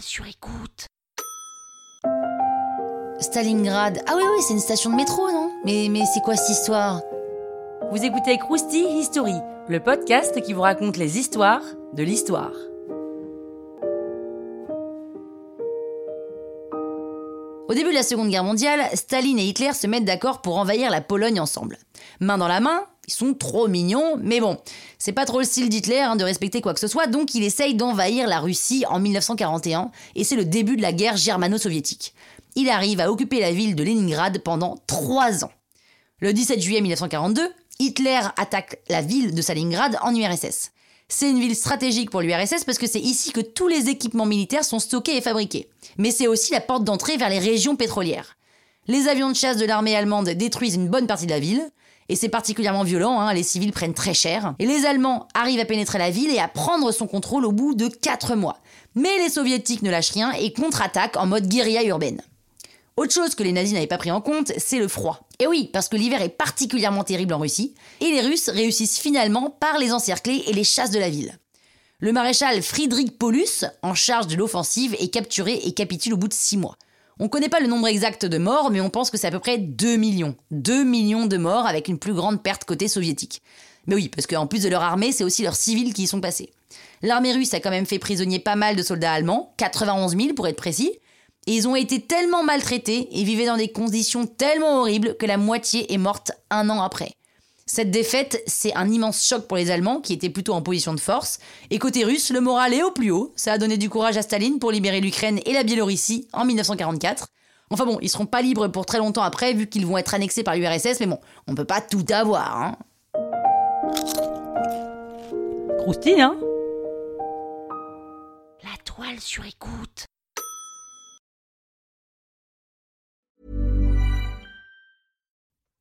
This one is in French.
sur écoute. Stalingrad. Ah oui, oui, c'est une station de métro, non? Mais, mais c'est quoi cette histoire? Vous écoutez Krusty History, le podcast qui vous raconte les histoires de l'histoire. Au début de la Seconde Guerre mondiale, Staline et Hitler se mettent d'accord pour envahir la Pologne ensemble. Main dans la main, ils sont trop mignons, mais bon, c'est pas trop le style d'Hitler hein, de respecter quoi que ce soit, donc il essaye d'envahir la Russie en 1941, et c'est le début de la guerre germano-soviétique. Il arrive à occuper la ville de Leningrad pendant trois ans. Le 17 juillet 1942, Hitler attaque la ville de Stalingrad en URSS. C'est une ville stratégique pour l'URSS parce que c'est ici que tous les équipements militaires sont stockés et fabriqués. Mais c'est aussi la porte d'entrée vers les régions pétrolières. Les avions de chasse de l'armée allemande détruisent une bonne partie de la ville, et c'est particulièrement violent, hein, les civils prennent très cher. Et les Allemands arrivent à pénétrer la ville et à prendre son contrôle au bout de 4 mois. Mais les Soviétiques ne lâchent rien et contre-attaquent en mode guérilla urbaine. Autre chose que les nazis n'avaient pas pris en compte, c'est le froid. Et oui, parce que l'hiver est particulièrement terrible en Russie, et les Russes réussissent finalement par les encercler et les chasses de la ville. Le maréchal Friedrich Paulus, en charge de l'offensive, est capturé et capitule au bout de six mois. On ne connaît pas le nombre exact de morts, mais on pense que c'est à peu près 2 millions. 2 millions de morts avec une plus grande perte côté soviétique. Mais oui, parce qu'en plus de leur armée, c'est aussi leurs civils qui y sont passés. L'armée russe a quand même fait prisonnier pas mal de soldats allemands, 91 000 pour être précis, et ils ont été tellement maltraités et vivaient dans des conditions tellement horribles que la moitié est morte un an après. Cette défaite, c'est un immense choc pour les Allemands qui étaient plutôt en position de force. Et côté russe, le moral est au plus haut. Ça a donné du courage à Staline pour libérer l'Ukraine et la Biélorussie en 1944. Enfin bon, ils seront pas libres pour très longtemps après vu qu'ils vont être annexés par l'URSS, mais bon, on peut pas tout avoir, hein. Croustille, hein? La toile sur écoute.